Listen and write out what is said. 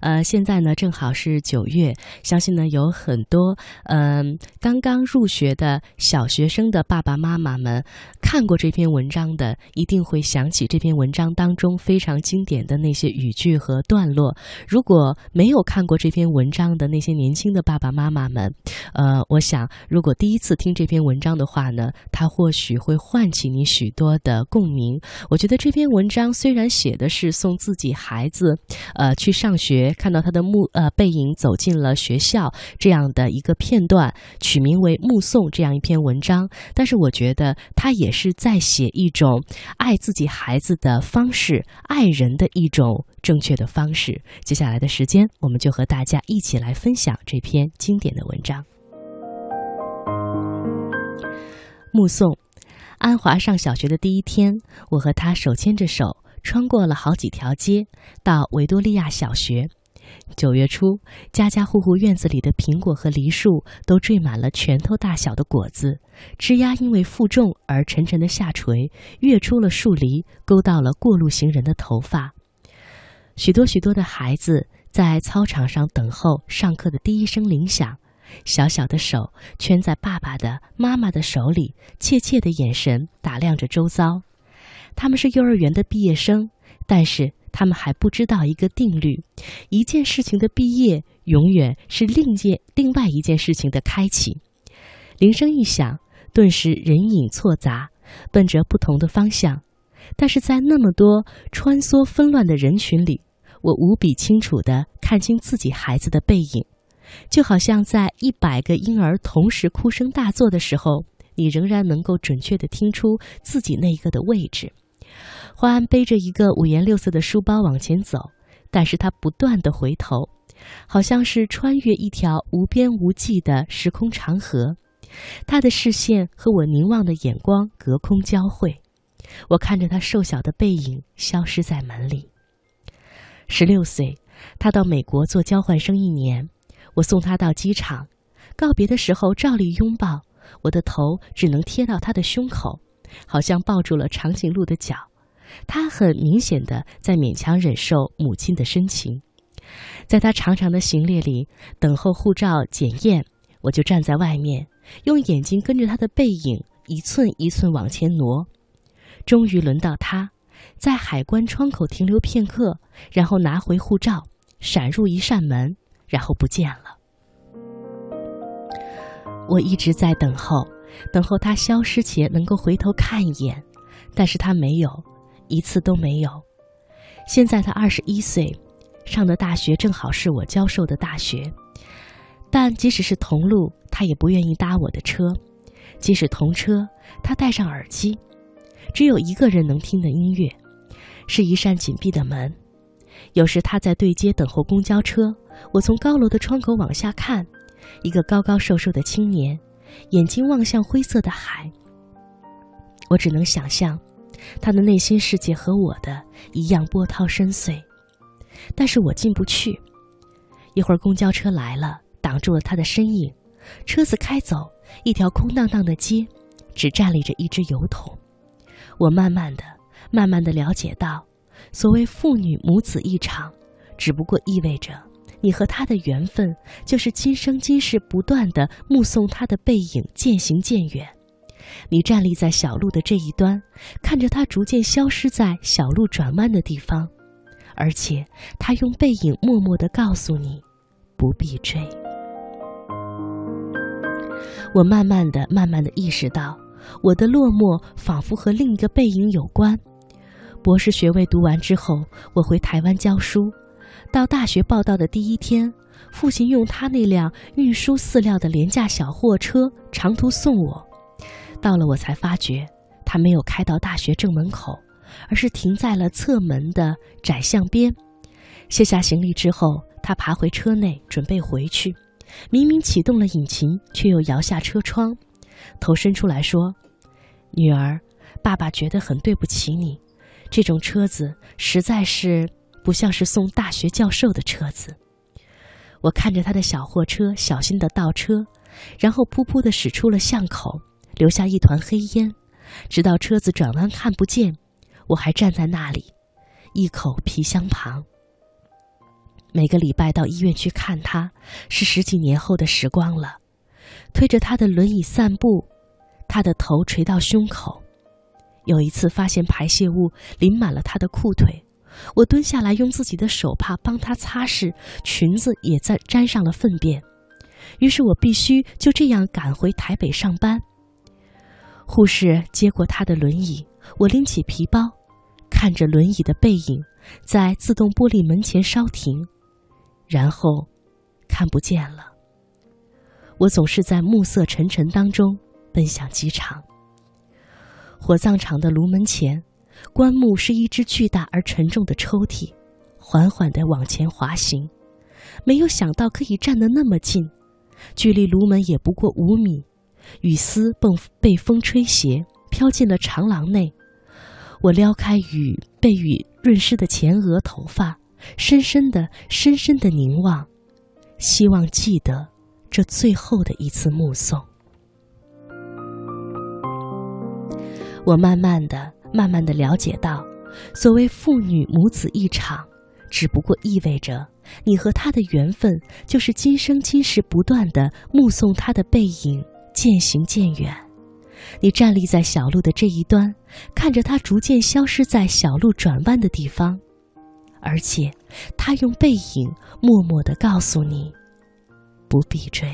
呃，现在呢正好是九月，相信呢有很多嗯刚刚入学的小学生的爸爸妈妈们看过这篇文章的，一定会想起这篇文章当中非常经典的那些语句和段落。如果没有看过这篇文章的那些年轻的爸爸妈妈们，呃，我想如果第一次听这篇文章的话呢，它或许会唤起你许多的共鸣。我觉得这篇文章虽然写的是送自己孩子，呃，去上学，看到他的目呃背影走进了学校这样的一个片段，取名为《目送》这样一篇文章，但是我觉得他也是在写一种爱自己孩子的方式，爱人的一种正确的方式。接下来的时间，我们就和大家一起来分享这篇经典的文章，《目送》。安华上小学的第一天，我和他手牵着手，穿过了好几条街，到维多利亚小学。九月初，家家户户院子里的苹果和梨树都缀满了拳头大小的果子，枝丫因为负重而沉沉的下垂，跃出了树篱，勾到了过路行人的头发。许多许多的孩子在操场上等候上课的第一声铃响。小小的手圈在爸爸的、妈妈的手里，怯怯的眼神打量着周遭。他们是幼儿园的毕业生，但是他们还不知道一个定律：一件事情的毕业，永远是另一件、另外一件事情的开启。铃声一响，顿时人影错杂，奔着不同的方向。但是在那么多穿梭纷乱的人群里，我无比清楚地看清自己孩子的背影。就好像在一百个婴儿同时哭声大作的时候，你仍然能够准确地听出自己那一个的位置。花安背着一个五颜六色的书包往前走，但是他不断地回头，好像是穿越一条无边无际的时空长河。他的视线和我凝望的眼光隔空交汇，我看着他瘦小的背影消失在门里。十六岁，他到美国做交换生一年。我送他到机场，告别的时候照例拥抱，我的头只能贴到他的胸口，好像抱住了长颈鹿的脚。他很明显的在勉强忍受母亲的深情。在他长长的行列里等候护照检验，我就站在外面，用眼睛跟着他的背影一寸一寸往前挪。终于轮到他，在海关窗口停留片刻，然后拿回护照，闪入一扇门。然后不见了。我一直在等候，等候他消失前能够回头看一眼，但是他没有，一次都没有。现在他二十一岁，上的大学正好是我教授的大学，但即使是同路，他也不愿意搭我的车；即使同车，他戴上耳机，只有一个人能听的音乐，是一扇紧闭的门。有时他在对街等候公交车。我从高楼的窗口往下看，一个高高瘦瘦的青年，眼睛望向灰色的海。我只能想象，他的内心世界和我的一样波涛深邃，但是我进不去。一会儿公交车来了，挡住了他的身影，车子开走，一条空荡荡的街，只站立着一只油桶。我慢慢的、慢慢的了解到，所谓父女母子一场，只不过意味着。你和他的缘分，就是今生今世不断的目送他的背影渐行渐远。你站立在小路的这一端，看着他逐渐消失在小路转弯的地方，而且他用背影默默的告诉你，不必追。我慢慢的、慢慢的意识到，我的落寞仿佛和另一个背影有关。博士学位读完之后，我回台湾教书。到大学报到的第一天，父亲用他那辆运输饲料的廉价小货车长途送我。到了，我才发觉他没有开到大学正门口，而是停在了侧门的窄巷边。卸下行李之后，他爬回车内准备回去，明明启动了引擎，却又摇下车窗，头伸出来说：“女儿，爸爸觉得很对不起你，这种车子实在是……”不像是送大学教授的车子。我看着他的小货车小心的倒车，然后噗噗的驶出了巷口，留下一团黑烟，直到车子转弯看不见，我还站在那里，一口皮箱旁。每个礼拜到医院去看他，是十几年后的时光了。推着他的轮椅散步，他的头垂到胸口。有一次发现排泄物淋满了他的裤腿，我蹲下来用自己的手帕帮他擦拭，裙子也在沾上了粪便。于是我必须就这样赶回台北上班。护士接过他的轮椅，我拎起皮包，看着轮椅的背影在自动玻璃门前稍停，然后看不见了。我总是在暮色沉沉当中奔向机场。火葬场的炉门前，棺木是一只巨大而沉重的抽屉，缓缓地往前滑行。没有想到可以站得那么近，距离炉门也不过五米。雨丝被被风吹斜，飘进了长廊内。我撩开雨被雨润湿的前额头发，深深的、深深的凝望，希望记得这最后的一次目送。我慢慢的、慢慢的了解到，所谓父女母子一场，只不过意味着你和他的缘分，就是今生今世不断的目送他的背影渐行渐远。你站立在小路的这一端，看着他逐渐消失在小路转弯的地方，而且他用背影默默的告诉你，不必追。